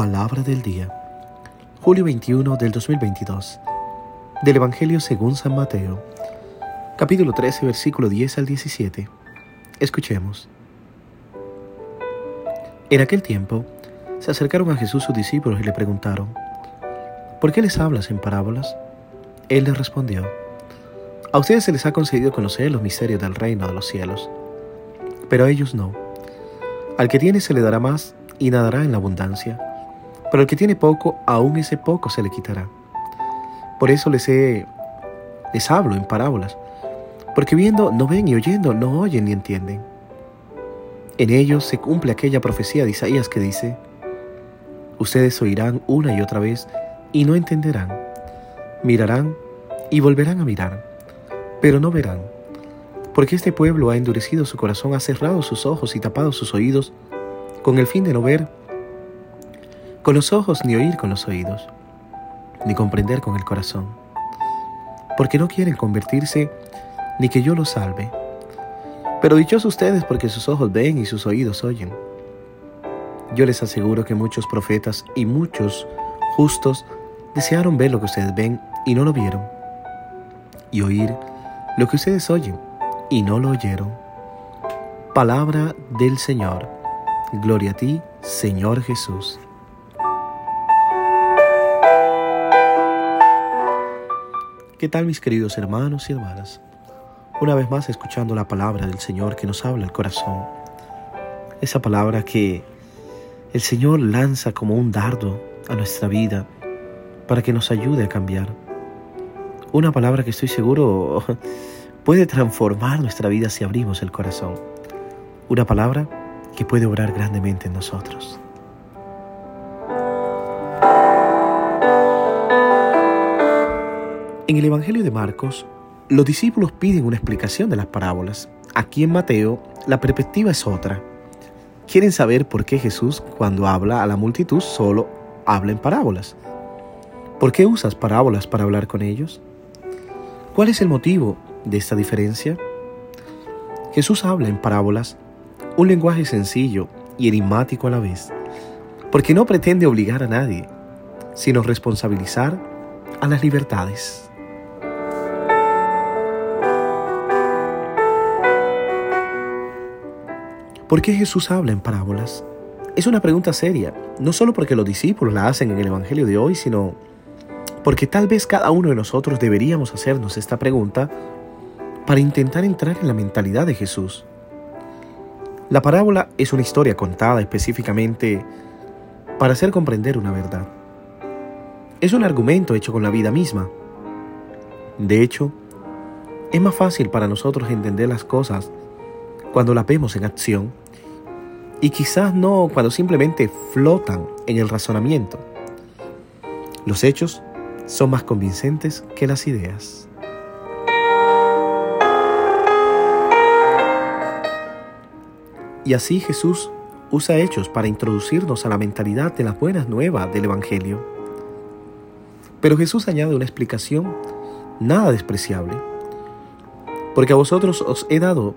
Palabra del día. Julio 21 del 2022. Del Evangelio según San Mateo. Capítulo 13, versículo 10 al 17. Escuchemos. En aquel tiempo, se acercaron a Jesús sus discípulos y le preguntaron, ¿por qué les hablas en parábolas? Él les respondió, a ustedes se les ha concedido conocer los misterios del reino de los cielos, pero a ellos no. Al que tiene se le dará más y nadará en la abundancia, pero al que tiene poco, aún ese poco se le quitará. Por eso les, he, les hablo en parábolas, porque viendo no ven y oyendo no oyen ni entienden. En ellos se cumple aquella profecía de Isaías que dice, Ustedes oirán una y otra vez y no entenderán. Mirarán y volverán a mirar, pero no verán. Porque este pueblo ha endurecido su corazón, ha cerrado sus ojos y tapado sus oídos, con el fin de no ver con los ojos ni oír con los oídos, ni comprender con el corazón. Porque no quieren convertirse, ni que yo los salve. Pero dichosos ustedes porque sus ojos ven y sus oídos oyen. Yo les aseguro que muchos profetas y muchos justos desearon ver lo que ustedes ven y no lo vieron, y oír lo que ustedes oyen y no lo oyeron. Palabra del Señor. Gloria a ti, Señor Jesús. ¿Qué tal mis queridos hermanos y hermanas? Una vez más escuchando la palabra del Señor que nos habla el corazón. Esa palabra que el Señor lanza como un dardo a nuestra vida para que nos ayude a cambiar. Una palabra que estoy seguro puede transformar nuestra vida si abrimos el corazón. Una palabra que puede obrar grandemente en nosotros. En el Evangelio de Marcos, los discípulos piden una explicación de las parábolas. Aquí en Mateo, la perspectiva es otra quieren saber por qué Jesús cuando habla a la multitud solo habla en parábolas. ¿Por qué usas parábolas para hablar con ellos? ¿Cuál es el motivo de esta diferencia? Jesús habla en parábolas un lenguaje sencillo y enigmático a la vez, porque no pretende obligar a nadie, sino responsabilizar a las libertades. ¿Por qué Jesús habla en parábolas? Es una pregunta seria, no solo porque los discípulos la hacen en el Evangelio de hoy, sino porque tal vez cada uno de nosotros deberíamos hacernos esta pregunta para intentar entrar en la mentalidad de Jesús. La parábola es una historia contada específicamente para hacer comprender una verdad. Es un argumento hecho con la vida misma. De hecho, es más fácil para nosotros entender las cosas cuando las vemos en acción y quizás no cuando simplemente flotan en el razonamiento. Los hechos son más convincentes que las ideas. Y así Jesús usa hechos para introducirnos a la mentalidad de las buenas nuevas del Evangelio. Pero Jesús añade una explicación nada despreciable. Porque a vosotros os he dado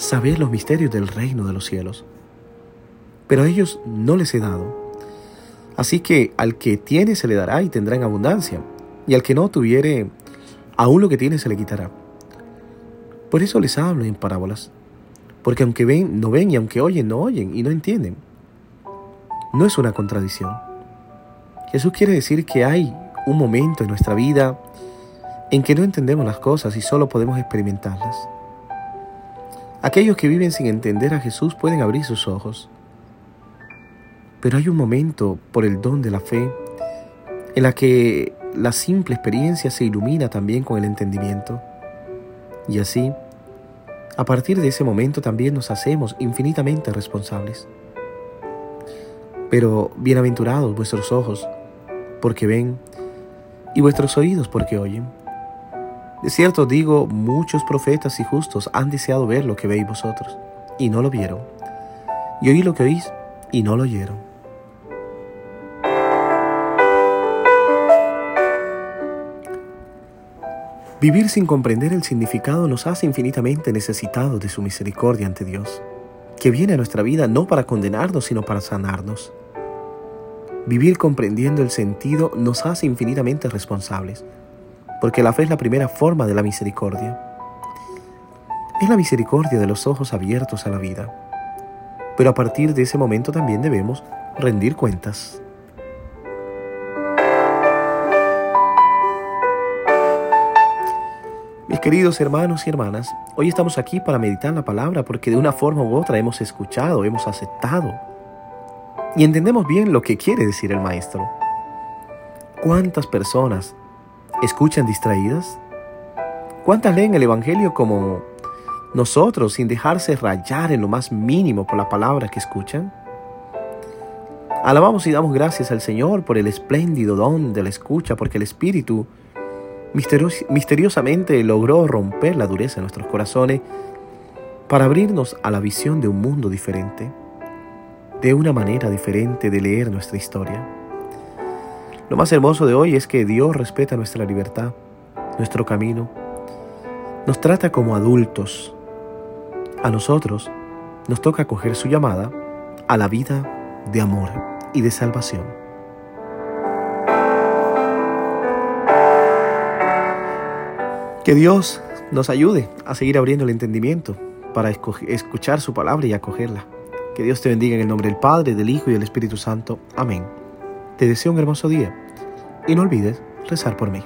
saber los misterios del reino de los cielos. Pero a ellos no les he dado. Así que al que tiene se le dará y tendrá en abundancia, y al que no tuviere, aún lo que tiene se le quitará. Por eso les hablo en parábolas, porque aunque ven, no ven, y aunque oyen, no oyen, y no entienden. No es una contradicción. Jesús quiere decir que hay un momento en nuestra vida en que no entendemos las cosas y solo podemos experimentarlas. Aquellos que viven sin entender a Jesús pueden abrir sus ojos. Pero hay un momento por el don de la fe en la que la simple experiencia se ilumina también con el entendimiento. Y así, a partir de ese momento también nos hacemos infinitamente responsables. Pero bienaventurados vuestros ojos, porque ven, y vuestros oídos porque oyen. De cierto digo, muchos profetas y justos han deseado ver lo que veis vosotros, y no lo vieron, y oí lo que oís, y no lo oyeron. Vivir sin comprender el significado nos hace infinitamente necesitados de su misericordia ante Dios, que viene a nuestra vida no para condenarnos, sino para sanarnos. Vivir comprendiendo el sentido nos hace infinitamente responsables, porque la fe es la primera forma de la misericordia. Es la misericordia de los ojos abiertos a la vida. Pero a partir de ese momento también debemos rendir cuentas. Mis queridos hermanos y hermanas, hoy estamos aquí para meditar la palabra porque de una forma u otra hemos escuchado, hemos aceptado y entendemos bien lo que quiere decir el maestro. ¿Cuántas personas escuchan distraídas? ¿Cuántas leen el Evangelio como nosotros sin dejarse rayar en lo más mínimo por la palabra que escuchan? Alabamos y damos gracias al Señor por el espléndido don de la escucha, porque el Espíritu misteriosamente logró romper la dureza de nuestros corazones para abrirnos a la visión de un mundo diferente de una manera diferente de leer nuestra historia. Lo más hermoso de hoy es que Dios respeta nuestra libertad, nuestro camino, nos trata como adultos. A nosotros nos toca acoger su llamada a la vida de amor y de salvación. Que Dios nos ayude a seguir abriendo el entendimiento para escuchar su palabra y acogerla. Que Dios te bendiga en el nombre del Padre, del Hijo y del Espíritu Santo. Amén. Te deseo un hermoso día y no olvides rezar por mí.